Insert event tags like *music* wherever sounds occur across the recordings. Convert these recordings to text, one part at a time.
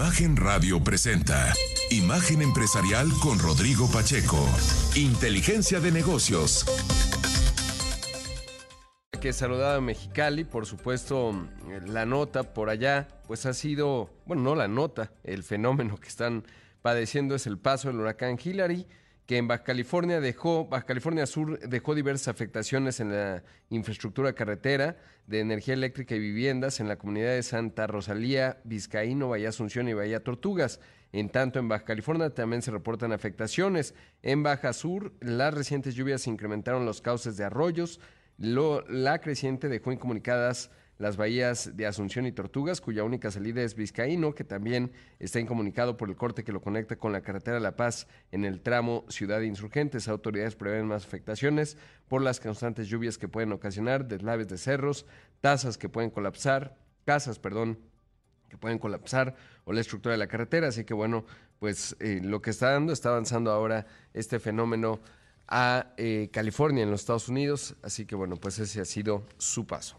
Imagen Radio presenta Imagen Empresarial con Rodrigo Pacheco. Inteligencia de negocios. Que saludaba Mexicali, por supuesto, la nota por allá, pues ha sido, bueno, no la nota, el fenómeno que están padeciendo es el paso del huracán Hillary que en Baja California dejó, Baja California Sur dejó diversas afectaciones en la infraestructura carretera, de energía eléctrica y viviendas en la comunidad de Santa Rosalía, Vizcaíno, Bahía Asunción y Bahía Tortugas. En tanto, en Baja California también se reportan afectaciones. En Baja Sur, las recientes lluvias incrementaron los cauces de arroyos. la creciente dejó incomunicadas las bahías de Asunción y Tortugas, cuya única salida es Vizcaíno, que también está incomunicado por el corte que lo conecta con la carretera La Paz en el tramo Ciudad Insurgentes. Autoridades prevén más afectaciones por las constantes lluvias que pueden ocasionar deslaves de cerros, tasas que pueden colapsar, casas, perdón, que pueden colapsar o la estructura de la carretera. Así que bueno, pues eh, lo que está dando, está avanzando ahora este fenómeno a eh, California en los Estados Unidos. Así que bueno, pues ese ha sido su paso.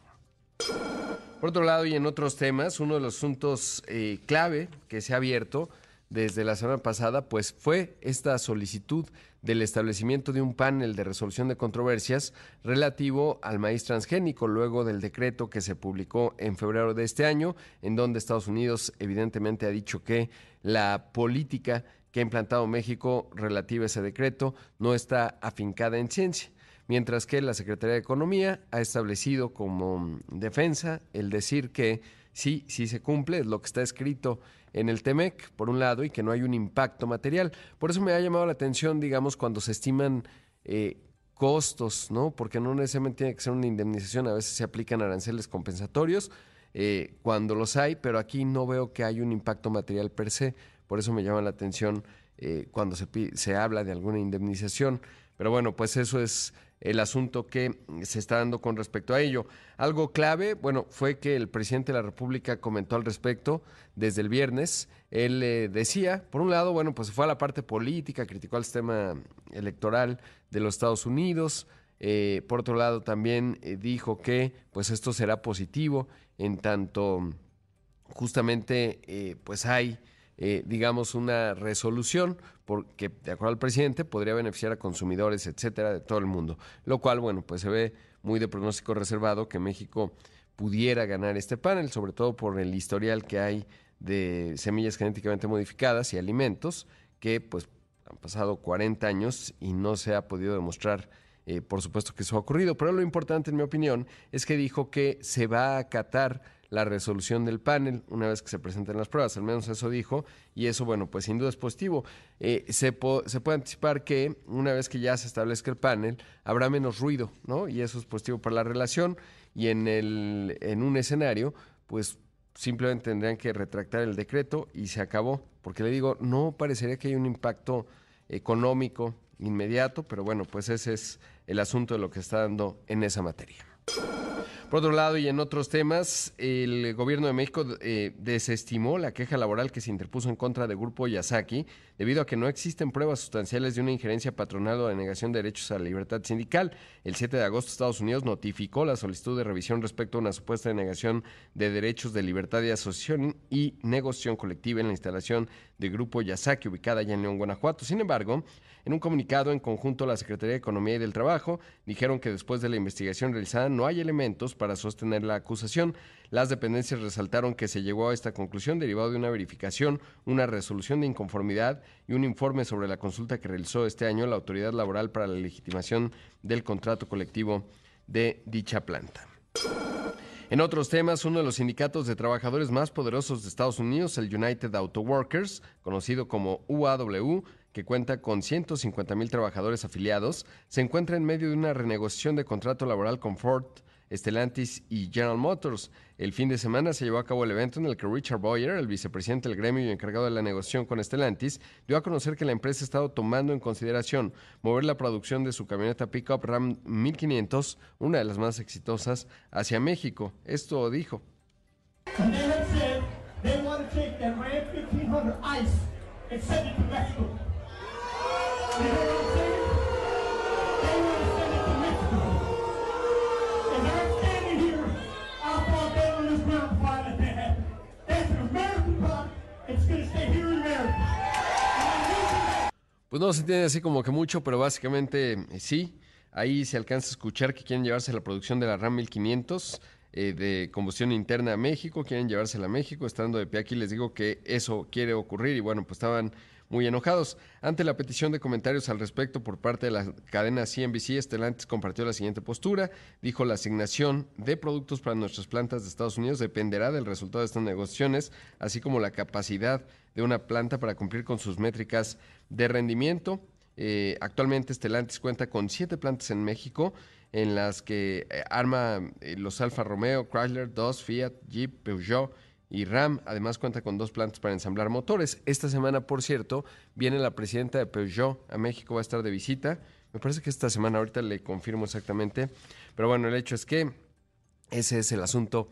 Por otro lado, y en otros temas, uno de los asuntos eh, clave que se ha abierto desde la semana pasada, pues fue esta solicitud del establecimiento de un panel de resolución de controversias relativo al maíz transgénico, luego del decreto que se publicó en febrero de este año, en donde Estados Unidos evidentemente ha dicho que la política que ha implantado México relativa a ese decreto no está afincada en ciencia mientras que la Secretaría de Economía ha establecido como defensa el decir que sí, sí se cumple, lo que está escrito en el TEMEC, por un lado, y que no hay un impacto material. Por eso me ha llamado la atención, digamos, cuando se estiman eh, costos, ¿no? Porque no necesariamente tiene que ser una indemnización, a veces se aplican aranceles compensatorios eh, cuando los hay, pero aquí no veo que hay un impacto material per se, por eso me llama la atención eh, cuando se, se habla de alguna indemnización. Pero bueno, pues eso es el asunto que se está dando con respecto a ello. Algo clave, bueno, fue que el presidente de la República comentó al respecto desde el viernes. Él eh, decía, por un lado, bueno, pues fue a la parte política, criticó el sistema electoral de los Estados Unidos. Eh, por otro lado, también eh, dijo que pues esto será positivo en tanto justamente pues hay eh, digamos, una resolución porque, de acuerdo al presidente, podría beneficiar a consumidores, etcétera, de todo el mundo. Lo cual, bueno, pues se ve muy de pronóstico reservado que México pudiera ganar este panel, sobre todo por el historial que hay de semillas genéticamente modificadas y alimentos, que pues han pasado 40 años y no se ha podido demostrar, eh, por supuesto, que eso ha ocurrido. Pero lo importante, en mi opinión, es que dijo que se va a acatar la resolución del panel una vez que se presenten las pruebas, al menos eso dijo, y eso, bueno, pues sin duda es positivo. Eh, se, puede anticipar que una vez que ya se establezca el panel, habrá menos ruido, ¿no? Y eso es positivo para la relación, y en, el, en un escenario, pues simplemente tendrían que retractar el decreto y se acabó, porque le digo, no parecería que hay un impacto económico inmediato, pero bueno, pues ese es el asunto de lo que está dando en esa materia. Por otro lado, y en otros temas, el gobierno de México eh, desestimó la queja laboral que se interpuso en contra del Grupo Yasaki debido a que no existen pruebas sustanciales de una injerencia patronal o de negación de derechos a la libertad sindical. El 7 de agosto, Estados Unidos notificó la solicitud de revisión respecto a una supuesta denegación de derechos de libertad de asociación y negociación colectiva en la instalación del Grupo Yasaki, ubicada allá en León, Guanajuato. Sin embargo, en un comunicado en conjunto, la Secretaría de Economía y del Trabajo dijeron que después de la investigación realizada no hay elementos para sostener la acusación. Las dependencias resaltaron que se llegó a esta conclusión derivado de una verificación, una resolución de inconformidad y un informe sobre la consulta que realizó este año la Autoridad Laboral para la legitimación del contrato colectivo de dicha planta. En otros temas, uno de los sindicatos de trabajadores más poderosos de Estados Unidos, el United Auto Workers, conocido como UAW, que cuenta con 150 mil trabajadores afiliados, se encuentra en medio de una renegociación de contrato laboral con Ford, Stellantis y General Motors. El fin de semana se llevó a cabo el evento en el que Richard Boyer, el vicepresidente del gremio y encargado de la negociación con Stellantis, dio a conocer que la empresa ha estado tomando en consideración mover la producción de su camioneta pickup Ram 1500, una de las más exitosas, hacia México. Esto dijo. Pues no se entiende así como que mucho, pero básicamente eh, sí. Ahí se alcanza a escuchar que quieren llevarse la producción de la RAM 1500 eh, de combustión interna a México, quieren llevársela a México. Estando de pie aquí les digo que eso quiere ocurrir y bueno, pues estaban muy enojados. Ante la petición de comentarios al respecto por parte de la cadena CNBC, Estelantis compartió la siguiente postura. Dijo la asignación de productos para nuestras plantas de Estados Unidos dependerá del resultado de estas negociaciones, así como la capacidad de una planta para cumplir con sus métricas de rendimiento. Eh, actualmente Estelantis cuenta con siete plantas en México en las que eh, arma eh, los Alfa Romeo, Chrysler, Dodge, Fiat, Jeep, Peugeot, y RAM. Además cuenta con dos plantas para ensamblar motores. Esta semana, por cierto, viene la presidenta de Peugeot a México, va a estar de visita. Me parece que esta semana, ahorita le confirmo exactamente. Pero bueno, el hecho es que ese es el asunto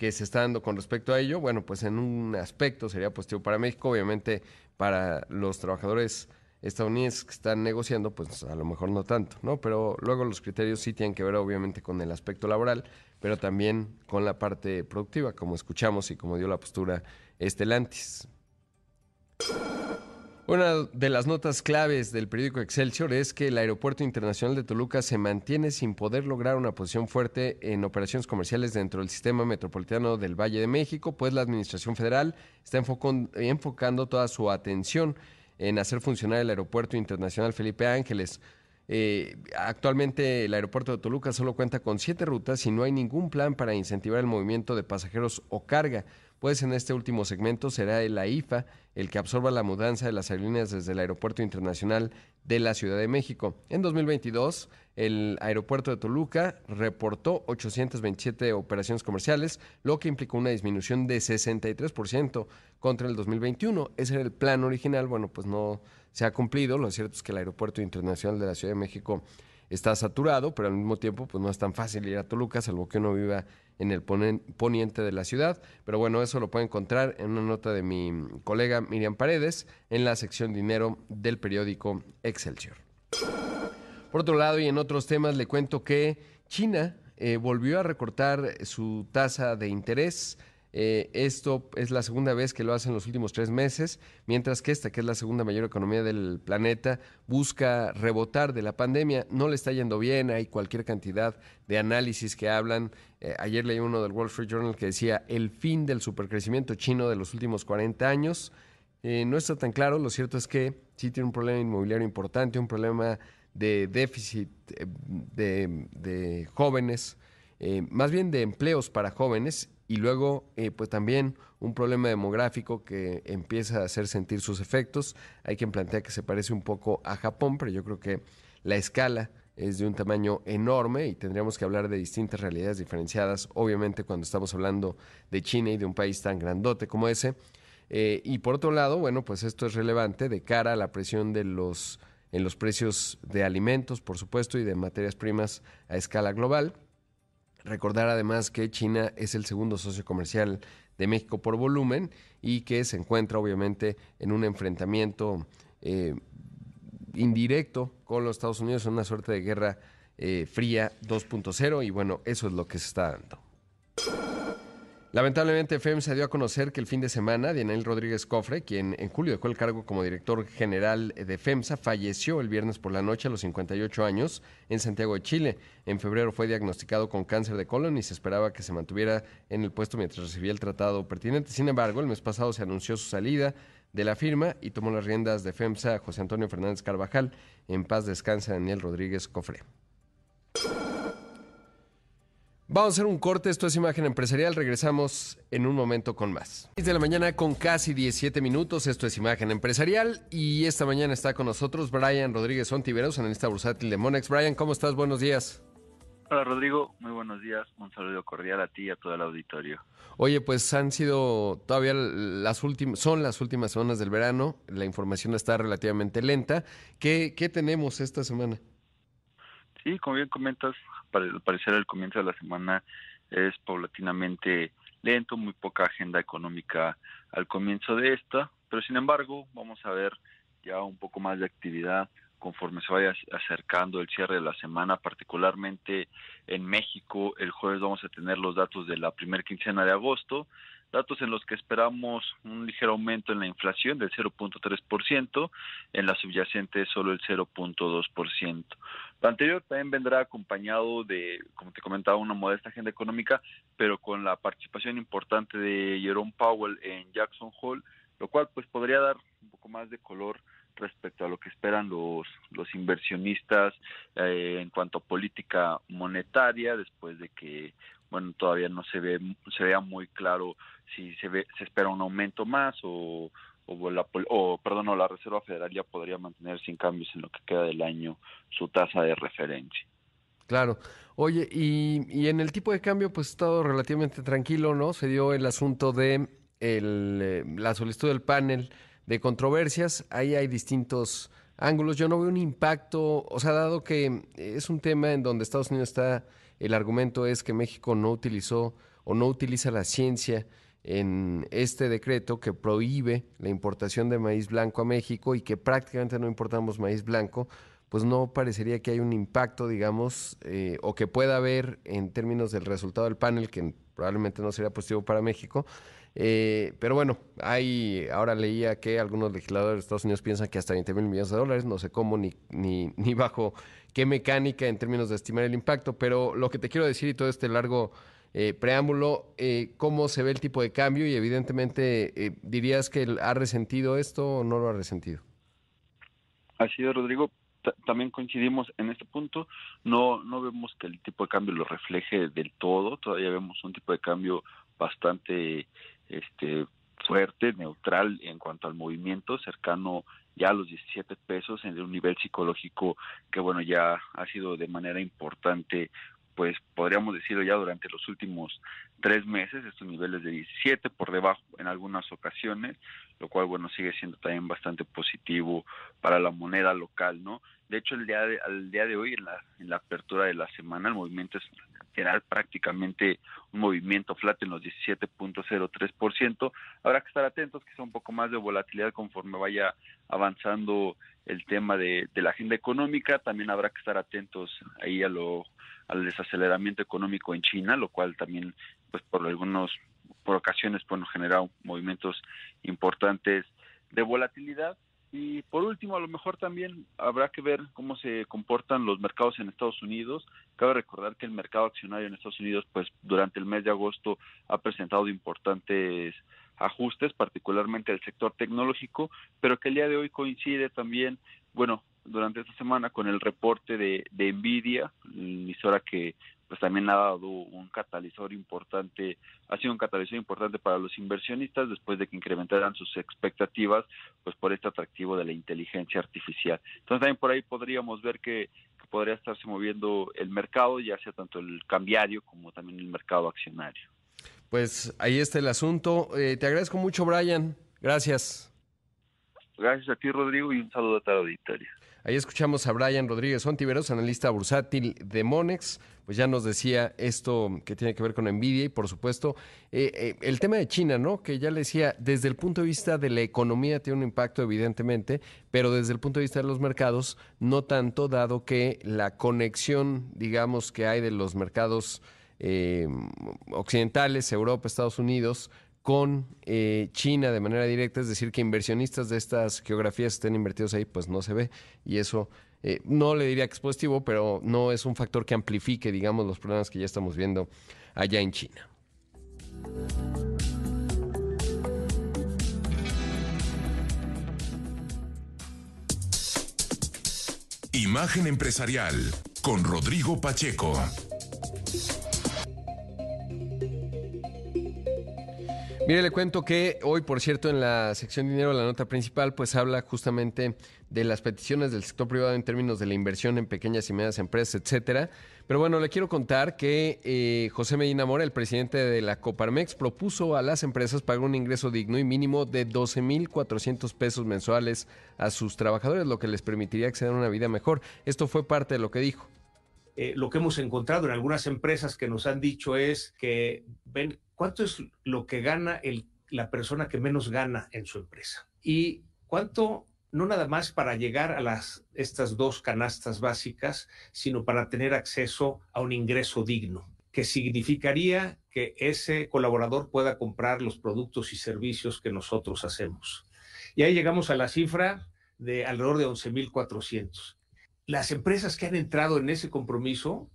que se está dando con respecto a ello. Bueno, pues en un aspecto sería positivo para México, obviamente para los trabajadores estadounidenses que están negociando, pues a lo mejor no tanto, ¿no? Pero luego los criterios sí tienen que ver obviamente con el aspecto laboral pero también con la parte productiva, como escuchamos y como dio la postura Estelantis. Una de las notas claves del periódico Excelsior es que el Aeropuerto Internacional de Toluca se mantiene sin poder lograr una posición fuerte en operaciones comerciales dentro del sistema metropolitano del Valle de México, pues la Administración Federal está enfocando toda su atención en hacer funcionar el Aeropuerto Internacional Felipe Ángeles, eh, actualmente el aeropuerto de Toluca solo cuenta con siete rutas y no hay ningún plan para incentivar el movimiento de pasajeros o carga. Pues en este último segmento será el AIFA el que absorba la mudanza de las aerolíneas desde el Aeropuerto Internacional de la Ciudad de México. En 2022, el aeropuerto de Toluca reportó 827 operaciones comerciales, lo que implicó una disminución de 63% contra el 2021. Ese era el plan original, bueno, pues no se ha cumplido. Lo cierto es que el Aeropuerto Internacional de la Ciudad de México está saturado, pero al mismo tiempo pues no es tan fácil ir a Toluca, salvo que uno viva en el poniente de la ciudad. Pero bueno, eso lo puede encontrar en una nota de mi colega Miriam Paredes en la sección dinero del periódico Excelsior. Por otro lado, y en otros temas, le cuento que China eh, volvió a recortar su tasa de interés eh, esto es la segunda vez que lo hace en los últimos tres meses, mientras que esta, que es la segunda mayor economía del planeta, busca rebotar de la pandemia. No le está yendo bien, hay cualquier cantidad de análisis que hablan. Eh, ayer leí uno del Wall Street Journal que decía el fin del supercrecimiento chino de los últimos 40 años. Eh, no está tan claro, lo cierto es que sí tiene un problema inmobiliario importante, un problema de déficit de, de jóvenes, más bien de empleos para jóvenes y luego eh, pues también un problema demográfico que empieza a hacer sentir sus efectos. Hay quien plantea que se parece un poco a Japón, pero yo creo que la escala es de un tamaño enorme y tendríamos que hablar de distintas realidades diferenciadas, obviamente cuando estamos hablando de China y de un país tan grandote como ese. Eh, y por otro lado, bueno, pues esto es relevante de cara a la presión de los, en los precios de alimentos, por supuesto, y de materias primas a escala global. Recordar además que China es el segundo socio comercial de México por volumen y que se encuentra obviamente en un enfrentamiento eh, indirecto con los Estados Unidos, en una suerte de guerra eh, fría 2.0 y bueno, eso es lo que se está dando. Lamentablemente, FEMSA dio a conocer que el fin de semana, Daniel Rodríguez Cofre, quien en julio dejó el cargo como director general de FEMSA, falleció el viernes por la noche a los 58 años en Santiago de Chile. En febrero fue diagnosticado con cáncer de colon y se esperaba que se mantuviera en el puesto mientras recibía el tratado pertinente. Sin embargo, el mes pasado se anunció su salida de la firma y tomó las riendas de FEMSA José Antonio Fernández Carvajal. En paz descansa Daniel Rodríguez Cofre. Vamos a hacer un corte, esto es Imagen Empresarial, regresamos en un momento con más. 6 de la mañana con casi 17 minutos, esto es Imagen Empresarial y esta mañana está con nosotros Brian Rodríguez Ontiveros, analista bursátil de Monex. Brian, ¿cómo estás? Buenos días. Hola Rodrigo, muy buenos días, un saludo cordial a ti y a todo el auditorio. Oye, pues han sido todavía las últimas, son las últimas semanas del verano, la información está relativamente lenta. ¿Qué, qué tenemos esta semana? Sí, como bien comentas, al parecer el comienzo de la semana es paulatinamente lento, muy poca agenda económica al comienzo de esta, pero sin embargo vamos a ver ya un poco más de actividad conforme se vaya acercando el cierre de la semana, particularmente en México. El jueves vamos a tener los datos de la primera quincena de agosto, datos en los que esperamos un ligero aumento en la inflación del 0.3%, en la subyacente solo el 0.2%. Lo anterior también vendrá acompañado de, como te comentaba, una modesta agenda económica, pero con la participación importante de Jerome Powell en Jackson Hole, lo cual pues podría dar un poco más de color respecto a lo que esperan los, los inversionistas eh, en cuanto a política monetaria, después de que bueno todavía no se ve se vea muy claro si se ve se espera un aumento más o o, la, o perdón o la Reserva Federal ya podría mantener sin cambios en lo que queda del año su tasa de referencia. Claro. Oye y, y en el tipo de cambio pues ha estado relativamente tranquilo no se dio el asunto de el, eh, la solicitud del panel de controversias. Ahí hay distintos ángulos. Yo no veo un impacto o sea dado que es un tema en donde Estados Unidos está el argumento es que México no utilizó o no utiliza la ciencia en este decreto que prohíbe la importación de maíz blanco a México y que prácticamente no importamos maíz blanco, pues no parecería que hay un impacto, digamos, eh, o que pueda haber en términos del resultado del panel, que probablemente no sería positivo para México. Eh, pero bueno, hay, ahora leía que algunos legisladores de Estados Unidos piensan que hasta 20 mil millones de dólares, no sé cómo ni, ni, *laughs* ni bajo qué mecánica en términos de estimar el impacto, pero lo que te quiero decir y todo este largo eh, preámbulo, eh, cómo se ve el tipo de cambio y evidentemente eh, dirías que ha resentido esto o no lo ha resentido. Así es, Rodrigo. también coincidimos en este punto. No, no vemos que el tipo de cambio lo refleje del todo. Todavía vemos un tipo de cambio bastante este, fuerte, neutral en cuanto al movimiento, cercano ya a los 17 pesos en un nivel psicológico que bueno ya ha sido de manera importante pues podríamos decirlo ya durante los últimos tres meses, estos niveles de 17 por debajo en algunas ocasiones, lo cual bueno sigue siendo también bastante positivo para la moneda local, ¿no? De hecho el día de, al día de hoy en la, en la apertura de la semana el movimiento es general prácticamente un movimiento flat en los 17.03%. Habrá que estar atentos, que sea un poco más de volatilidad conforme vaya avanzando el tema de, de la agenda económica. También habrá que estar atentos ahí a lo al desaceleramiento económico en China, lo cual también, pues por algunos, por ocasiones, bueno, genera movimientos importantes de volatilidad. Y por último, a lo mejor también habrá que ver cómo se comportan los mercados en Estados Unidos. Cabe recordar que el mercado accionario en Estados Unidos, pues durante el mes de agosto ha presentado importantes ajustes, particularmente el sector tecnológico, pero que el día de hoy coincide también, bueno, durante esta semana con el reporte de, de Nvidia, emisora que pues también ha dado un catalizador importante, ha sido un catalizador importante para los inversionistas después de que incrementaran sus expectativas, pues por este atractivo de la inteligencia artificial. Entonces también por ahí podríamos ver que, podría estarse moviendo el mercado, ya sea tanto el cambiario como también el mercado accionario. Pues ahí está el asunto. Eh, te agradezco mucho, Brian. Gracias. Gracias a ti, Rodrigo, y un saludo a toda la auditoría. Ahí escuchamos a Brian Rodríguez Ontiveros, analista bursátil de Monex. Pues ya nos decía esto que tiene que ver con Nvidia y, por supuesto, eh, eh, el tema de China, ¿no? Que ya le decía, desde el punto de vista de la economía tiene un impacto, evidentemente, pero desde el punto de vista de los mercados, no tanto, dado que la conexión, digamos, que hay de los mercados eh, occidentales, Europa, Estados Unidos, con China de manera directa, es decir, que inversionistas de estas geografías estén invertidos ahí, pues no se ve. Y eso eh, no le diría que es positivo, pero no es un factor que amplifique, digamos, los problemas que ya estamos viendo allá en China. Imagen empresarial con Rodrigo Pacheco. Mire, le cuento que hoy, por cierto, en la sección dinero, la nota principal, pues habla justamente de las peticiones del sector privado en términos de la inversión en pequeñas y medianas empresas, etcétera. Pero bueno, le quiero contar que eh, José Medina Mora, el presidente de la Coparmex, propuso a las empresas pagar un ingreso digno y mínimo de 12.400 pesos mensuales a sus trabajadores, lo que les permitiría acceder a una vida mejor. Esto fue parte de lo que dijo. Eh, lo que hemos encontrado en algunas empresas que nos han dicho es que ven cuánto es lo que gana la persona que menos gana en su empresa y cuánto no nada más para llegar a las, estas dos canastas básicas, sino para tener acceso a un ingreso digno, que significaría que ese colaborador pueda comprar los productos y servicios que nosotros hacemos. Y ahí llegamos a la cifra de alrededor de 11.400. Las empresas que han entrado en ese compromiso,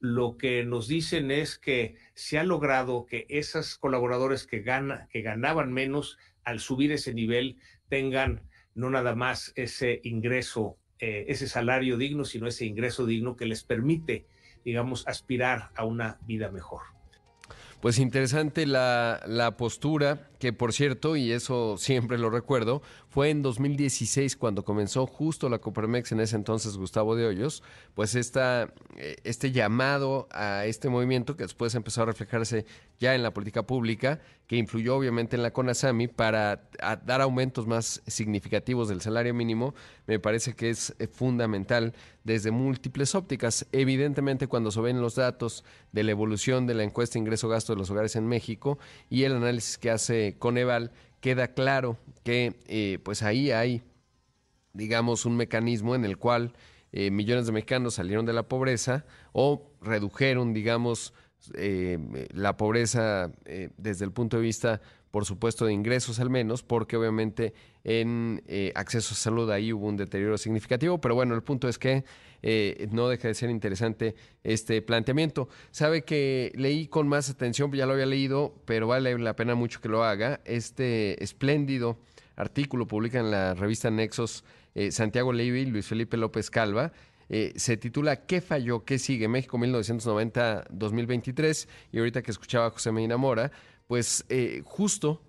lo que nos dicen es que se ha logrado que esos colaboradores que, gana, que ganaban menos al subir ese nivel tengan no nada más ese ingreso, eh, ese salario digno, sino ese ingreso digno que les permite, digamos, aspirar a una vida mejor. Pues interesante la, la postura que por cierto, y eso siempre lo recuerdo, fue en 2016 cuando comenzó justo la Coparmex, en ese entonces Gustavo de Hoyos, pues esta, eh, este llamado a este movimiento que después empezó a reflejarse ya en la política pública, que influyó obviamente en la CONASAMI para dar aumentos más significativos del salario mínimo, me parece que es eh, fundamental desde múltiples ópticas. Evidentemente cuando se ven los datos de la evolución de la encuesta ingreso-gasto de los hogares en México y el análisis que hace Coneval, queda claro que eh, pues ahí hay, digamos, un mecanismo en el cual eh, millones de mexicanos salieron de la pobreza o redujeron, digamos, eh, la pobreza desde el punto de vista, por supuesto, de ingresos al menos, porque obviamente en acceso a salud ahí hubo un deterioro significativo, pero bueno, el punto es que eh, no deja de ser interesante este planteamiento. Sabe que leí con más atención, ya lo había leído, pero vale la pena mucho que lo haga. Este espléndido artículo publica en la revista Nexos eh, Santiago Levy y Luis Felipe López Calva. Eh, se titula ¿Qué falló? ¿Qué sigue? México 1990-2023. Y ahorita que escuchaba a José Medina Mora, pues justo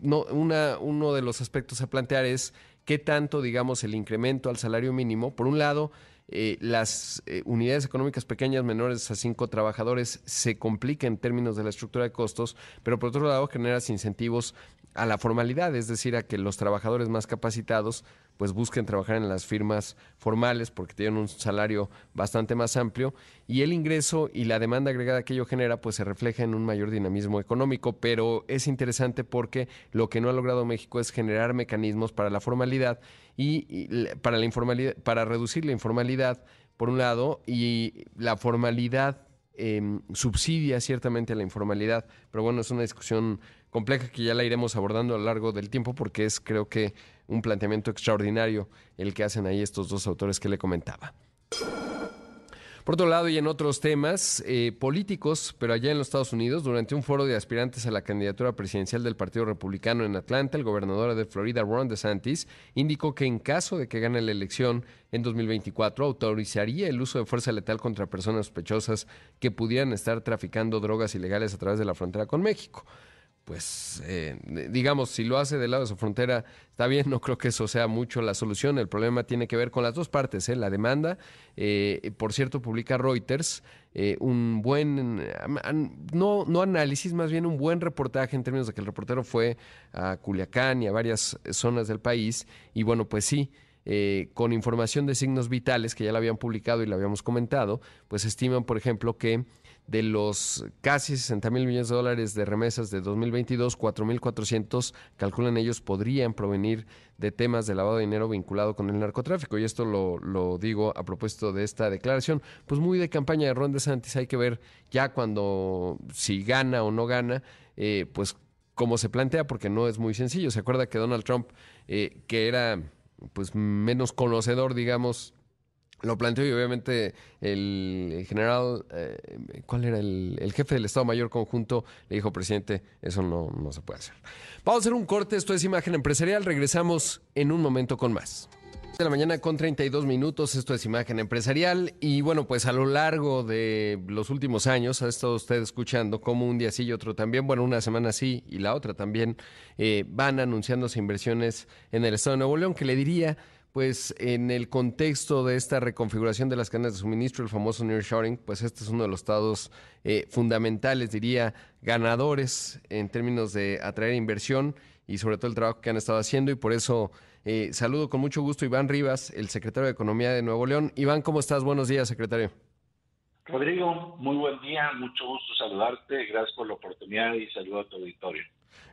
no, una, uno de los aspectos a plantear es qué tanto, digamos, el incremento al salario mínimo, por un lado, eh, las eh, unidades económicas pequeñas menores a cinco trabajadores se complica en términos de la estructura de costos, pero por otro lado generas incentivos a la formalidad, es decir, a que los trabajadores más capacitados pues busquen trabajar en las firmas formales porque tienen un salario bastante más amplio y el ingreso y la demanda agregada que ello genera pues se refleja en un mayor dinamismo económico, pero es interesante porque lo que no ha logrado México es generar mecanismos para la formalidad y, para la informalidad para reducir la informalidad por un lado y la formalidad em, subsidia ciertamente a la informalidad, pero bueno, es una discusión compleja que ya la iremos abordando a lo largo del tiempo porque es creo que un planteamiento extraordinario el que hacen ahí estos dos autores que le comentaba. Por otro lado, y en otros temas eh, políticos, pero allá en los Estados Unidos, durante un foro de aspirantes a la candidatura presidencial del Partido Republicano en Atlanta, el gobernador de Florida, Ron DeSantis, indicó que en caso de que gane la elección en 2024, autorizaría el uso de fuerza letal contra personas sospechosas que pudieran estar traficando drogas ilegales a través de la frontera con México pues eh, digamos, si lo hace del lado de su frontera, está bien, no creo que eso sea mucho la solución. El problema tiene que ver con las dos partes, ¿eh? la demanda. Eh, por cierto, publica Reuters eh, un buen, no, no análisis, más bien un buen reportaje en términos de que el reportero fue a Culiacán y a varias zonas del país. Y bueno, pues sí. con información de signos vitales que ya la habían publicado y la habíamos comentado, pues estiman, por ejemplo, que de los casi 60 mil millones de dólares de remesas de 2022, 4.400 calculan ellos podrían provenir de temas de lavado de dinero vinculado con el narcotráfico. Y esto lo, lo, digo a propósito de esta declaración, pues muy de campaña de Ron DeSantis. Hay que ver ya cuando, si gana o no gana, eh, pues cómo se plantea, porque no es muy sencillo. ¿Se acuerda que Donald Trump, eh, que era pues menos conocedor, digamos, lo planteó y obviamente el general, eh, ¿cuál era el, jefe del Estado Mayor Conjunto? Le dijo, presidente, eso no, no se puede hacer. Vamos a hacer un corte, esto es Imagen Empresarial, regresamos en un momento con más. De la mañana con 32 minutos, esto es Imagen Empresarial y bueno, pues a lo largo de los últimos años ha estado usted escuchando como un día sí y otro también, bueno, una semana sí y la otra también, eh, van anunciándose inversiones en el Estado de Nuevo León, que le diría pues en el contexto de esta reconfiguración de las cadenas de suministro, el famoso nearshoring, pues este es uno de los estados eh, fundamentales, diría, ganadores en términos de atraer inversión y sobre todo el trabajo que han estado haciendo y por eso eh, saludo con mucho gusto Iván Rivas, el secretario de Economía de Nuevo León. Iván, ¿cómo estás? Buenos días, secretario. Rodrigo, muy buen día, mucho gusto saludarte, gracias por la oportunidad y saludo a tu auditorio.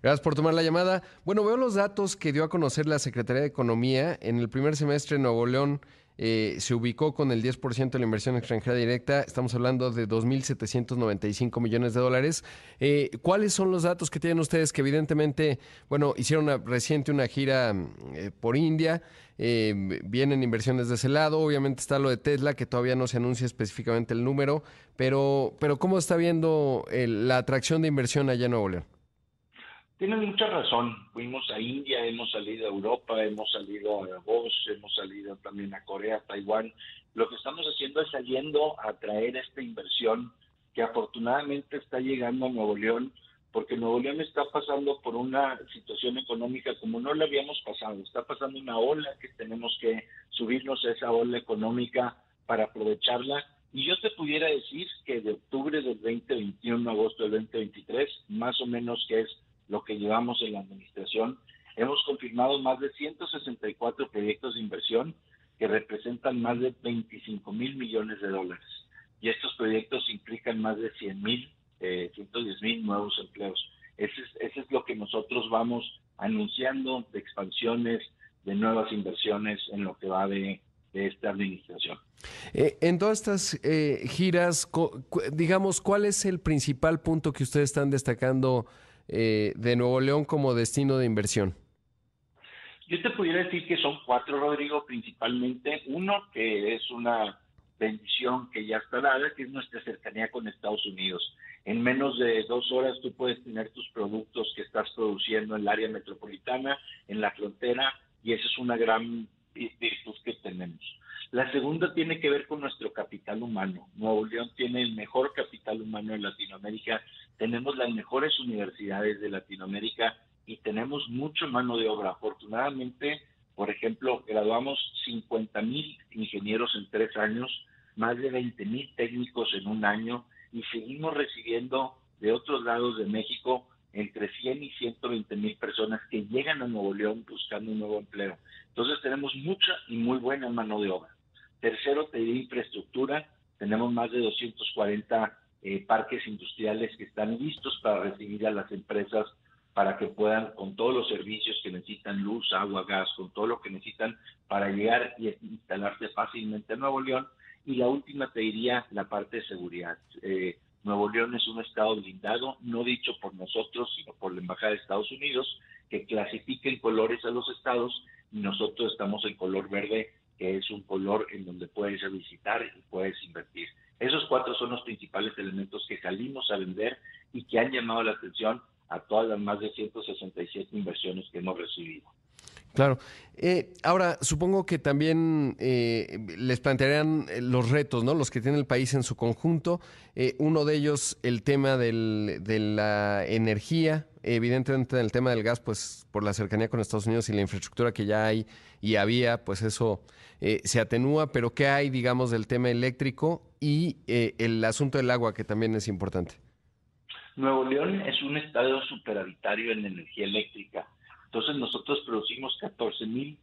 Gracias por tomar la llamada. Bueno, veo los datos que dio a conocer la Secretaría de Economía. En el primer semestre Nuevo León eh, se ubicó con el 10% de la inversión extranjera directa. Estamos hablando de 2.795 millones de dólares. Eh, ¿Cuáles son los datos que tienen ustedes que evidentemente, bueno, hicieron reciente una gira eh, por India? vienen inversiones de ese lado. Obviamente está lo de Tesla, que todavía no se anuncia específicamente el número, pero, pero ¿cómo está viendo la atracción de inversión allá en Nuevo León? Tienes mucha razón. Fuimos a India, hemos salido a Europa, hemos salido a Davos, hemos salido también a Corea, Taiwán. Lo que estamos haciendo es saliendo a traer esta inversión que afortunadamente está llegando a Nuevo León, porque Nuevo León está pasando por una situación económica como no la habíamos pasado. Está pasando una ola que tenemos que subirnos a esa ola económica para aprovecharla. Y yo te pudiera decir que de octubre del 2021 a agosto del 2023, más o menos que es lo que llevamos en la administración, hemos confirmado más de 164 proyectos de inversión que representan más de 25 mil millones de dólares. Y estos proyectos implican más de 100 mil, eh, 110 mil nuevos empleos. Ese es, ese es lo que nosotros vamos anunciando de expansiones, de nuevas inversiones en lo que va de, esta administración. Eh, en todas estas eh, giras, digamos, ¿cuál es el principal punto que ustedes están destacando eh, de Nuevo León como destino de inversión? Yo te pudiera decir que son cuatro, Rodrigo, principalmente. Uno, que es una bendición que ya está dada, que es nuestra cercanía con Estados Unidos. En menos de dos horas tú puedes tener tus productos que estás produciendo en el área metropolitana, en la frontera, y esa es una gran virtud que tenemos. La segunda tiene que ver con nuestro capital humano. Nuevo León tiene el mejor capital humano en Latinoamérica, tenemos las mejores universidades de Latinoamérica y tenemos mucha mano de obra. Afortunadamente, por ejemplo, graduamos 50 mil ingenieros en tres años, más de 20 mil técnicos en un año y seguimos recibiendo de otros lados de México entre 100 y 120 mil personas que llegan a Nuevo León buscando un nuevo empleo. Entonces tenemos mucha y muy buena mano de obra. Tercero, te infraestructura. Tenemos más de 240 eh, parques industriales que están listos para recibir a las empresas para que puedan, con todos los servicios que necesitan, luz, agua, gas, con todo lo que necesitan para llegar y instalarse fácilmente en Nuevo León. Y la última te diría la parte de seguridad. Eh, Nuevo León es un estado blindado, no dicho por nosotros, sino por la Embajada de Estados Unidos, que clasifica en colores a los estados y nosotros estamos en color verde que es un color en donde puedes visitar y puedes invertir. Esos cuatro son los principales elementos que salimos a vender y que han llamado la atención a todas las más de 167 inversiones que hemos recibido. Claro. Eh, ahora, supongo que también eh, les plantearán eh, los retos, ¿no? Los que tiene el país en su conjunto. uno de ellos, el tema de la energía. Evidentemente, el tema del gas, pues por la cercanía con Estados Unidos y la infraestructura que ya hay y había, pues eso se atenúa. Pero, ¿qué hay, digamos, del tema eléctrico y el asunto del agua, que también es importante? Nuevo León es un estado superavitario en energía eléctrica entonces nosotros producimos 14 mil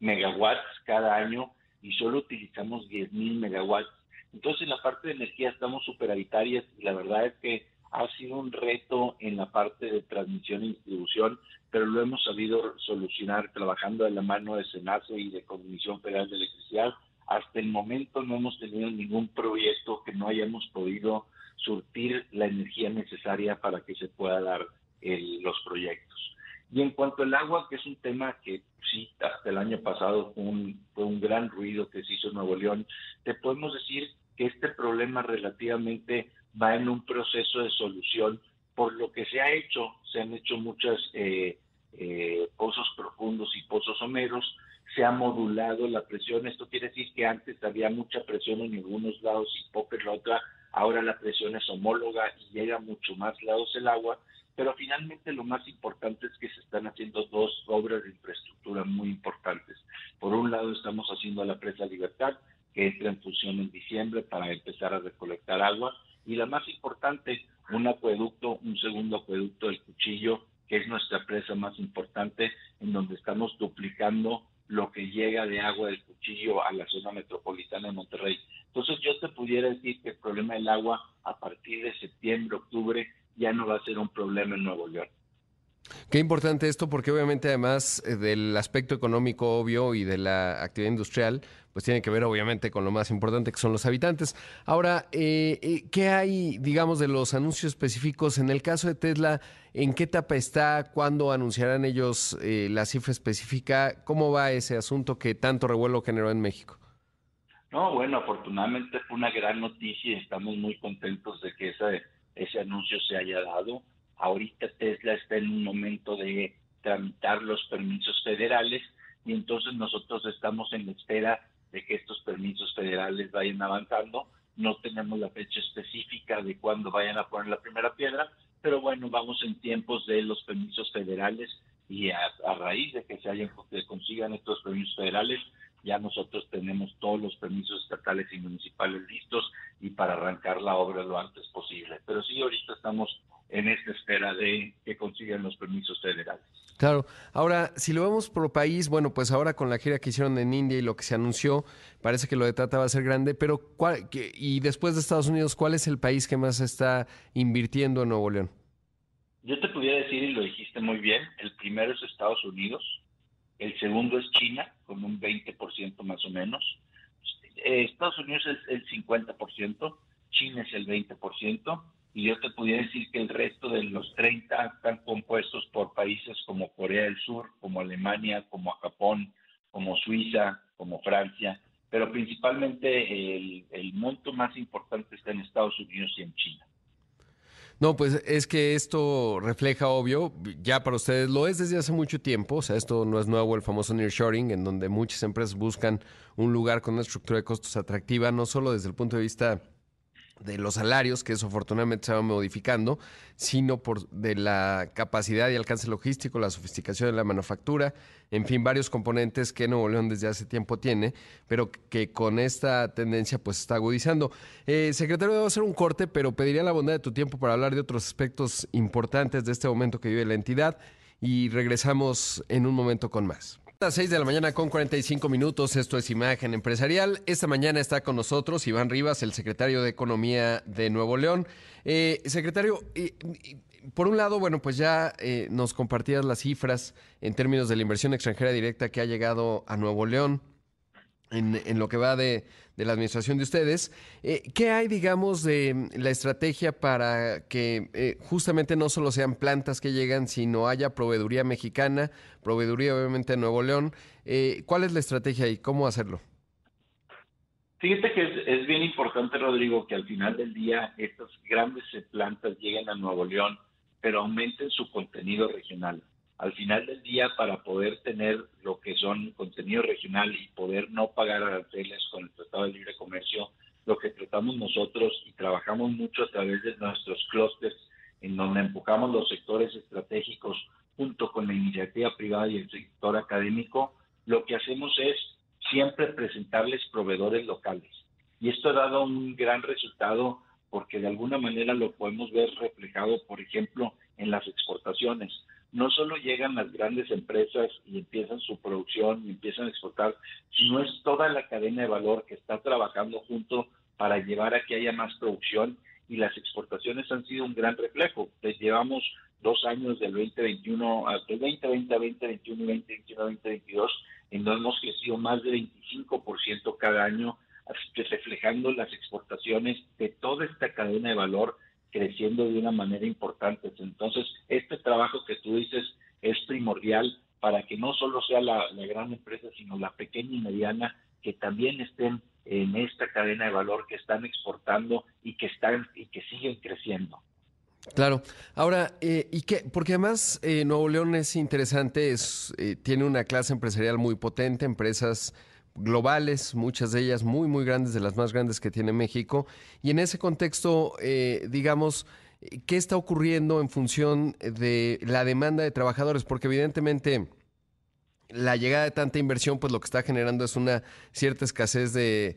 megawatts cada año y solo utilizamos 10 mil megawatts. Entonces en la parte de energía estamos superavitarias y la verdad es que ha sido un reto en la parte de transmisión y distribución, pero lo hemos sabido solucionar trabajando de la mano de SENACE y de Comisión Federal de Electricidad. Hasta el momento no hemos tenido ningún proyecto que no hayamos podido surtir la energía necesaria para que se pueda dar los proyectos. Y en cuanto al agua, que es un tema que sí, hasta el año pasado fue un, fue un gran ruido que se hizo en Nuevo León, te podemos decir que este problema relativamente va en un proceso de solución. Por lo que se ha hecho, se han hecho muchos eh, eh, pozos profundos y pozos someros, se ha modulado la presión. Esto quiere decir que antes había mucha presión en algunos lados y poca en la otra. Ahora la presión es homóloga y llega mucho más lados el agua pero finalmente lo más importante es que se están haciendo dos obras de infraestructura muy importantes. Por un lado estamos haciendo la presa Libertad, que entra en función en diciembre para empezar a recolectar agua, y la más importante, un acueducto, un segundo acueducto del Cuchillo, que es nuestra presa más importante, en donde estamos duplicando lo que llega de agua del Cuchillo a la zona metropolitana de Monterrey. Entonces yo te pudiera decir que el problema del agua a partir de septiembre, octubre, ya no va a ser un problema en Nuevo León. Qué importante esto porque obviamente además eh, del aspecto económico obvio y de la actividad industrial, pues tiene que ver obviamente con lo más importante que son los habitantes. Ahora, eh, eh, ¿qué hay, digamos, de los anuncios específicos? En el caso de Tesla, ¿en qué etapa está? ¿Cuándo anunciarán ellos la cifra específica? ¿Cómo va ese asunto que tanto revuelo generó en México? No, bueno, afortunadamente fue una gran noticia y estamos muy contentos de que ese, ese anuncio se haya dado. Ahorita Tesla está en un momento de tramitar los permisos federales y entonces nosotros estamos en espera de que estos permisos federales vayan avanzando. No tenemos la fecha específica de cuándo vayan a poner la primera piedra, pero bueno, vamos en tiempos de los permisos federales y a, raíz de que se hayan consigan estos permisos federales, ya nosotros tenemos todos los permisos estatales y municipales listos y para arrancar la obra lo antes posible. Pero sí, ahorita estamos en esta espera de que consigan los permisos federales. Claro. Ahora, si lo vemos por país, bueno, pues ahora con la gira que hicieron en India y lo que se anunció, parece que lo de Tata va a ser grande, pero ¿cuál, y después de Estados Unidos, ¿cuál es el país que más está invirtiendo en Nuevo León? Yo te pudiera decir, y lo dijiste muy bien, el primero es Estados Unidos, el segundo es China, con un 20% más o menos, eh, Estados Unidos es el 50%, China es el 20%, y yo te pudiera decir que el resto de los 30 están compuestos por países como Corea del Sur, como Alemania, como Japón, como Suiza, como Francia, pero principalmente el, el monto más importante está en Estados Unidos y en China. No, pues es que esto refleja, obvio, ya para ustedes lo es desde hace mucho tiempo, o sea, esto no es nuevo, el famoso nearshoring, en donde muchas empresas buscan un lugar con una estructura de costos atractiva, no solo desde el punto de vista de los salarios, que eso afortunadamente se va modificando, sino por de la capacidad y alcance logístico, la sofisticación de la manufactura, en fin, varios componentes que Nuevo León desde hace tiempo tiene, pero que con esta tendencia pues está agudizando. Eh, secretario, debo hacer un corte, pero pediría la bondad de tu tiempo para hablar de otros aspectos importantes de este momento que vive la entidad y regresamos en un momento con más. Las 6 de la mañana con 45 minutos, esto es Imagen Empresarial. Esta mañana está con nosotros Iván Rivas, el secretario de Economía de Nuevo León. Eh, secretario, por un lado, bueno, pues ya eh, nos compartías las cifras en términos de la inversión extranjera directa que ha llegado a Nuevo León en, lo que va de, la administración de ustedes. Eh, ¿Qué hay, digamos, de la estrategia para que eh, justamente no solo sean plantas que llegan, sino haya proveeduría mexicana, proveeduría obviamente de Nuevo León? Eh, ¿Cuál es la estrategia y cómo hacerlo? Fíjate que es, bien importante, Rodrigo, que al final del día estas grandes plantas lleguen a Nuevo León, pero aumenten su contenido regional al final del día para poder tener lo que son contenido regional y poder no pagar aranceles con el Tratado de Libre Comercio, lo que tratamos nosotros y trabajamos mucho a través de nuestros clústeres en donde empujamos los sectores estratégicos junto con la iniciativa privada y el sector académico, lo que hacemos es siempre presentarles proveedores locales. Y esto ha dado un gran resultado porque de alguna manera lo podemos ver reflejado, por ejemplo, en las exportaciones no solo llegan las grandes empresas y empiezan su producción y empiezan a exportar, sino es toda la cadena de valor que está trabajando junto para llevar a que haya más producción y las exportaciones han sido un gran reflejo. Llevamos dos años del 2021, del 2020 a 2021 2021 2022, en donde hemos crecido más de 25% cada año, reflejando las exportaciones de toda esta cadena de valor creciendo de una manera importante. Entonces, este trabajo que tú dices es primordial para que no solo sea la, gran empresa, sino la pequeña y mediana, que también estén en esta cadena de valor, que están exportando y que están y que siguen creciendo. Claro. Ahora, eh, y qué? porque además eh, Nuevo León es interesante, es, eh, tiene una clase empresarial muy potente, empresas globales, muchas de ellas muy, muy grandes, de las más grandes que tiene México. Y en ese contexto, eh, digamos, ¿qué está ocurriendo en función de la demanda de trabajadores? Porque evidentemente la llegada de tanta inversión, pues lo que está generando es una cierta escasez de,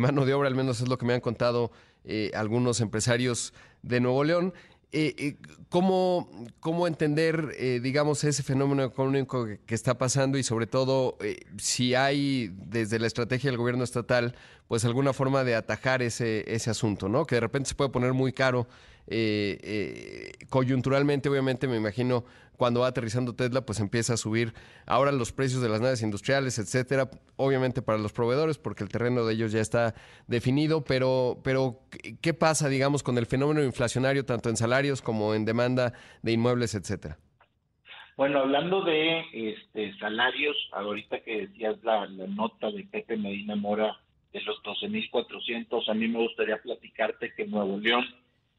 mano de obra, al menos es lo que me han contado eh, algunos empresarios de Nuevo León. Eh, eh, ¿cómo, ¿cómo, entender, eh, digamos, ese fenómeno económico que, está pasando y sobre todo si hay desde la estrategia del gobierno estatal, pues alguna forma de atajar ese, ese asunto, ¿no? Que de repente se puede poner muy caro coyunturalmente, obviamente, me imagino, cuando va aterrizando Tesla, pues empieza a subir ahora los precios de las naves industriales, etcétera, obviamente para los proveedores, porque el terreno de ellos ya está definido, pero, pero ¿qué pasa, digamos, con el fenómeno inflacionario, tanto en salarios como en demanda de inmuebles, etcétera? Bueno, hablando de este, salarios, ahorita que decías la, la nota de Pepe Medina Mora de los 12.400, a mí me gustaría platicarte que en Nuevo León,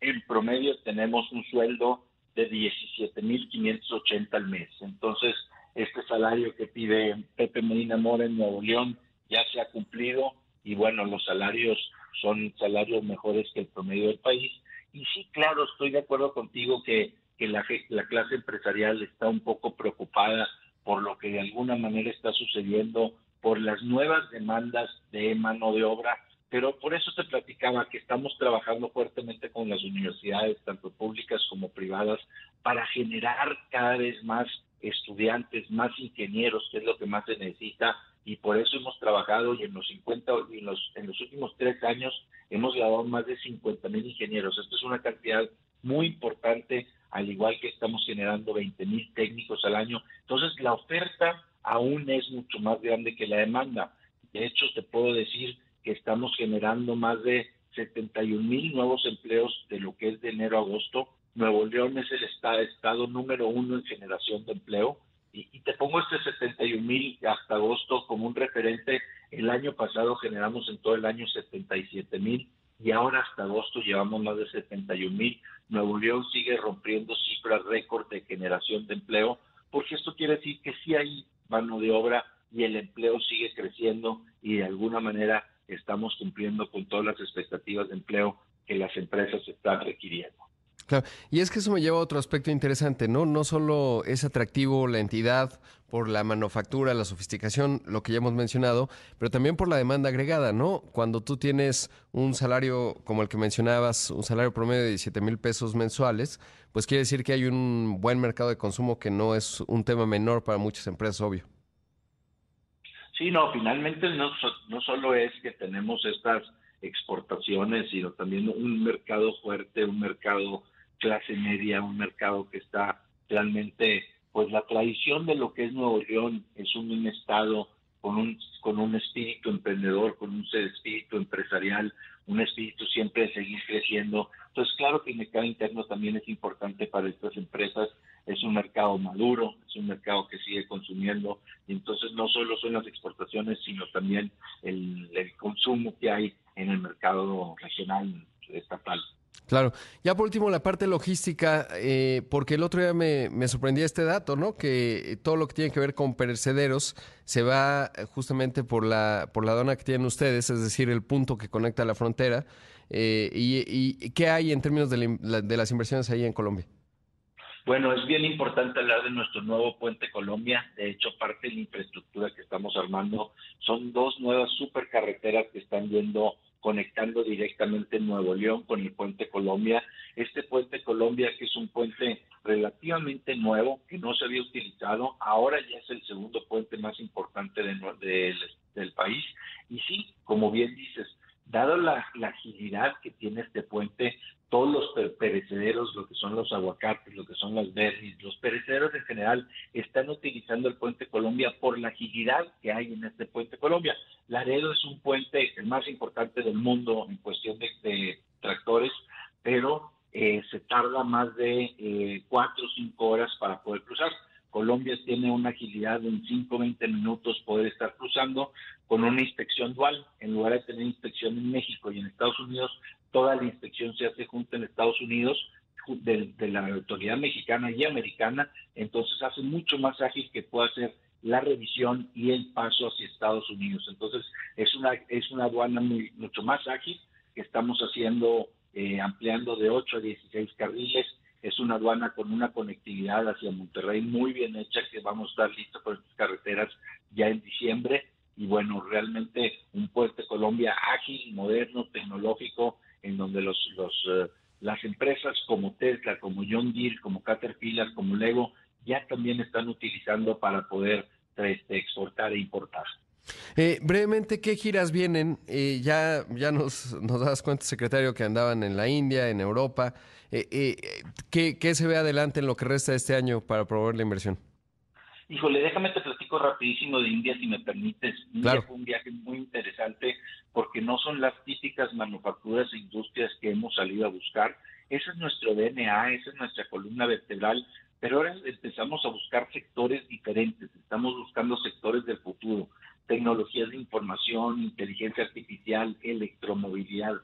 en promedio, tenemos un sueldo de 17.580 al mes. Entonces, este salario que pide Pepe Medina Mora en Nuevo León ya se ha cumplido y bueno, los salarios son salarios mejores que el promedio del país. Y sí, claro, estoy de acuerdo contigo que, que la, la clase empresarial está un poco preocupada por lo que de alguna manera está sucediendo, por las nuevas demandas de mano de obra pero por eso te platicaba que estamos trabajando fuertemente con las universidades, tanto públicas como privadas, para generar cada vez más estudiantes, más ingenieros, que es lo que más se necesita, y por eso hemos trabajado y en los 50 y en los, últimos tres años hemos graduado más de 50 mil ingenieros. Esto es una cantidad muy importante, al igual que estamos generando 20 mil técnicos al año. Entonces, la oferta aún es mucho más grande que la demanda. De hecho, te puedo decir que estamos generando más de 71 mil nuevos empleos de lo que es de enero a agosto. Nuevo León es el estado, número uno en generación de empleo. Y, te pongo este 71 mil hasta agosto como un referente. El año pasado generamos en todo el año 77 mil y ahora hasta agosto llevamos más de 71 mil. Nuevo León sigue rompiendo cifras récord de generación de empleo, porque esto quiere decir que sí hay mano de obra y el empleo sigue creciendo y de alguna manera estamos cumpliendo con todas las expectativas de empleo que las empresas están requiriendo. Claro, y es que eso me lleva a otro aspecto interesante, ¿no? No solo es atractivo la entidad por la manufactura, la sofisticación, lo que ya hemos mencionado, pero también por la demanda agregada, ¿no? Cuando tú tienes un salario como el que mencionabas, un salario promedio de 17 mil pesos mensuales, pues quiere decir que hay un buen mercado de consumo que no es un tema menor para muchas empresas, obvio. Sí, no, finalmente no, no solo es que tenemos estas exportaciones, sino también un mercado fuerte, un mercado clase media, un mercado que está realmente, pues la tradición de lo que es Nuevo León es un, estado con un, con un espíritu emprendedor, con un espíritu empresarial, un espíritu siempre de seguir creciendo. Entonces, claro que el mercado interno también es importante para estas empresas es un mercado maduro, es un mercado que sigue consumiendo, y entonces no solo son las exportaciones, sino también el, consumo que hay en el mercado regional estatal. Claro. Ya por último, la parte logística, eh, porque el otro día me, me, sorprendía este dato, ¿no? Que todo lo que tiene que ver con perecederos se va justamente por la, por la aduana que tienen ustedes, es decir, el punto que conecta la frontera. Eh, y, y, qué hay en términos de, de las inversiones ahí en Colombia? Bueno, es bien importante hablar de nuestro nuevo puente Colombia. De hecho, parte de la infraestructura que estamos armando son dos nuevas supercarreteras que están yendo conectando directamente Nuevo León con el puente Colombia. Este puente Colombia, que es un puente relativamente nuevo, que no se había utilizado, ahora ya es el segundo puente más importante del país. Y sí, como bien dices, dado la, agilidad que tiene este puente, todos los perecederos, lo que son los aguacates, lo que son las berries, los perecederos en general están utilizando el puente Colombia por la agilidad que hay en este puente Colombia. Laredo es un puente el más importante del mundo en cuestión de, tractores, pero eh, se tarda más de eh, cuatro o cinco horas para poder cruzar. Colombia tiene una agilidad de en 5 20 minutos poder estar cruzando con una inspección dual. En lugar de tener inspección en México y en Estados Unidos, toda la inspección se hace junto en Estados Unidos de, la autoridad mexicana y americana, entonces hace mucho más ágil que pueda hacer la revisión y el paso hacia Estados Unidos. Entonces es una es una aduana muy, mucho más ágil que estamos haciendo eh, ampliando de 8 a 16 carriles es una aduana con una conectividad hacia Monterrey muy bien hecha, que vamos a estar listos con estas carreteras ya en diciembre. Y bueno, realmente un puente Colombia ágil, moderno, tecnológico, en donde los, los, eh, las empresas como Tesla, como John Deere, como Caterpillar, como Lego, ya también están utilizando para poder este, exportar e importar. Eh, brevemente, ¿qué giras vienen? Eh, ya ya nos, nos das cuenta, secretario, que andaban en la India, en Europa. Eh, eh, ¿qué, ¿Qué se ve adelante en lo que resta de este año para promover la inversión? Híjole, déjame te platico rapidísimo de India, si me permites. India fue un viaje muy interesante porque no son las típicas manufacturas e industrias que hemos salido a buscar. Ese es nuestro DNA, esa es nuestra columna vertebral, pero ahora empezamos a buscar sectores diferentes, estamos buscando sectores del futuro, tecnologías de información, inteligencia artificial, electromovilidad,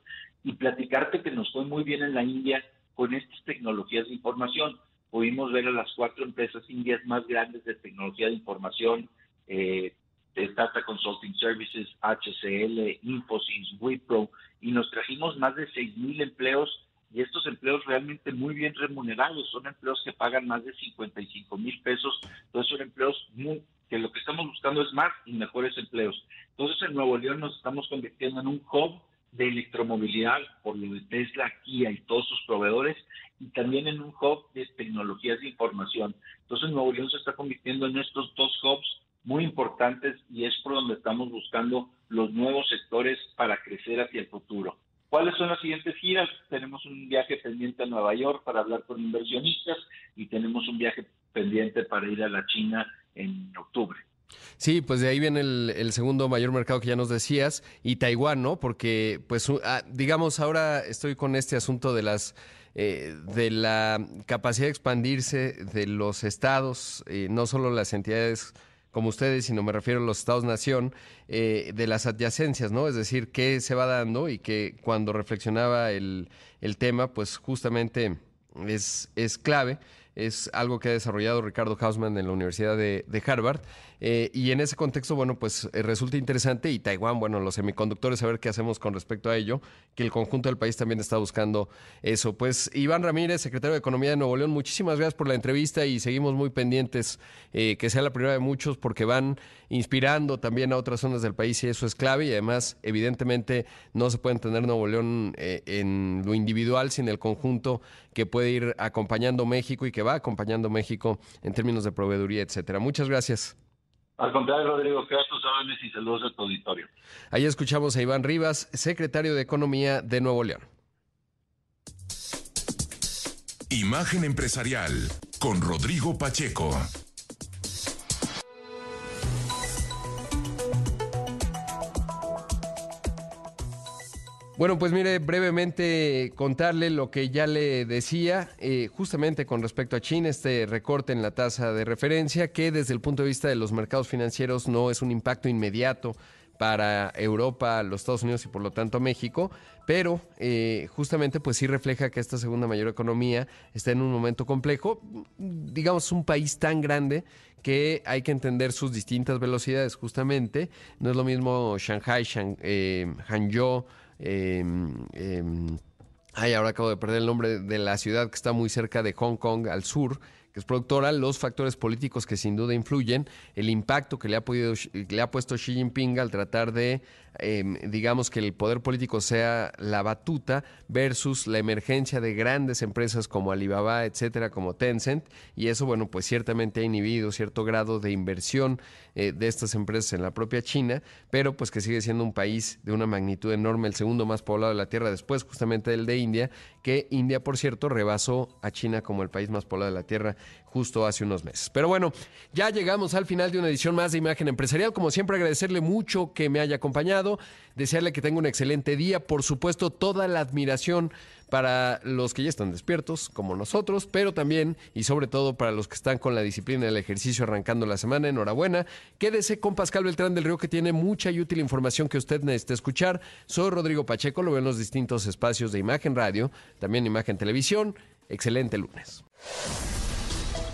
y platicarte que nos fue muy bien en la India con estas tecnologías de información pudimos ver a las cuatro empresas indias más grandes de tecnología de información, eh, de Tata Consulting Services, HCL, Infosys, Wipro, y nos trajimos más de seis mil empleos y estos empleos realmente muy bien remunerados, son empleos que pagan más de 55 mil pesos, entonces son empleos muy, que lo que estamos buscando es más y mejores empleos. Entonces en Nuevo León nos estamos convirtiendo en un hub de electromovilidad por lo de Tesla, Kia y todos sus proveedores y también en un hub de tecnologías de información. Entonces Nuevo León se está convirtiendo en estos dos hubs muy importantes y es por donde estamos buscando los nuevos sectores para crecer hacia el futuro. ¿Cuáles son las siguientes giras? Tenemos un viaje pendiente a Nueva York para hablar con inversionistas y tenemos un viaje pendiente para ir a la China en octubre. Sí, pues de ahí viene el, segundo mayor mercado que ya nos decías, y Taiwán, ¿no? Porque, pues, ah, digamos, ahora estoy con este asunto de las eh, de la capacidad de expandirse de los estados, eh, no solo las entidades como ustedes, sino me refiero a los estados-nación, eh, de las adyacencias, ¿no? Es decir, qué se va dando y que cuando reflexionaba el, el tema, pues justamente es, es clave es algo que ha desarrollado Ricardo Hausman en la Universidad de, Harvard. Eh, y en ese contexto, bueno, pues eh, resulta interesante y Taiwán, bueno, los semiconductores, a ver qué hacemos con respecto a ello, que el conjunto del país también está buscando eso. Pues Iván Ramírez, secretario de Economía de Nuevo León, muchísimas gracias por la entrevista y seguimos muy pendientes eh, que sea la primera de muchos porque van inspirando también a otras zonas del país y eso es clave y además, evidentemente, no se puede entender Nuevo León en lo individual sin el conjunto que puede ir acompañando México y que va acompañando México en términos de proveeduría, etcétera. Muchas gracias. Al contrario, Rodrigo, que tus órdenes y saludos a tu auditorio. Ahí escuchamos a Iván Rivas, secretario de Economía de Nuevo León. Imagen empresarial con Rodrigo Pacheco. Bueno, pues mire, brevemente contarle lo que ya le decía, eh, justamente con respecto a China, este recorte en la tasa de referencia, que desde el punto de vista de los mercados financieros no es un impacto inmediato para Europa, los Estados Unidos y por lo tanto México, pero eh, justamente pues sí refleja que esta segunda mayor economía está en un momento complejo, digamos un país tan grande que hay que entender sus distintas velocidades justamente, no es lo mismo Shanghai, eh, Hangzhou, eh, ahora acabo de perder el nombre de la ciudad que está muy cerca de Hong Kong, al sur, que es productora, los factores políticos que sin duda influyen, el impacto que le ha, podido, le ha puesto Xi Jinping al tratar de Em, digamos, que el poder político sea la batuta versus la emergencia de grandes empresas como Alibaba, etcétera, como Tencent. Y eso, bueno, pues ciertamente ha inhibido cierto grado de inversión eh, de estas empresas en la propia China, pero pues que sigue siendo un país de una magnitud enorme, el segundo más poblado de la Tierra, después justamente del de India, que India, por cierto, rebasó a China como el país más poblado de la Tierra justo hace unos meses. Pero bueno, ya llegamos al final de una edición más de Imagen Empresarial. Como siempre, agradecerle mucho que me haya acompañado, desearle que tenga un excelente día, por supuesto, toda la admiración para los que ya están despiertos, como nosotros, pero también y sobre todo para los que están con la disciplina del ejercicio arrancando la semana. Enhorabuena. Quédese con Pascal Beltrán del Río, que tiene mucha y útil información que usted necesita escuchar. Soy Rodrigo Pacheco, lo veo en los distintos espacios de Imagen Radio, también Imagen Televisión. Excelente lunes.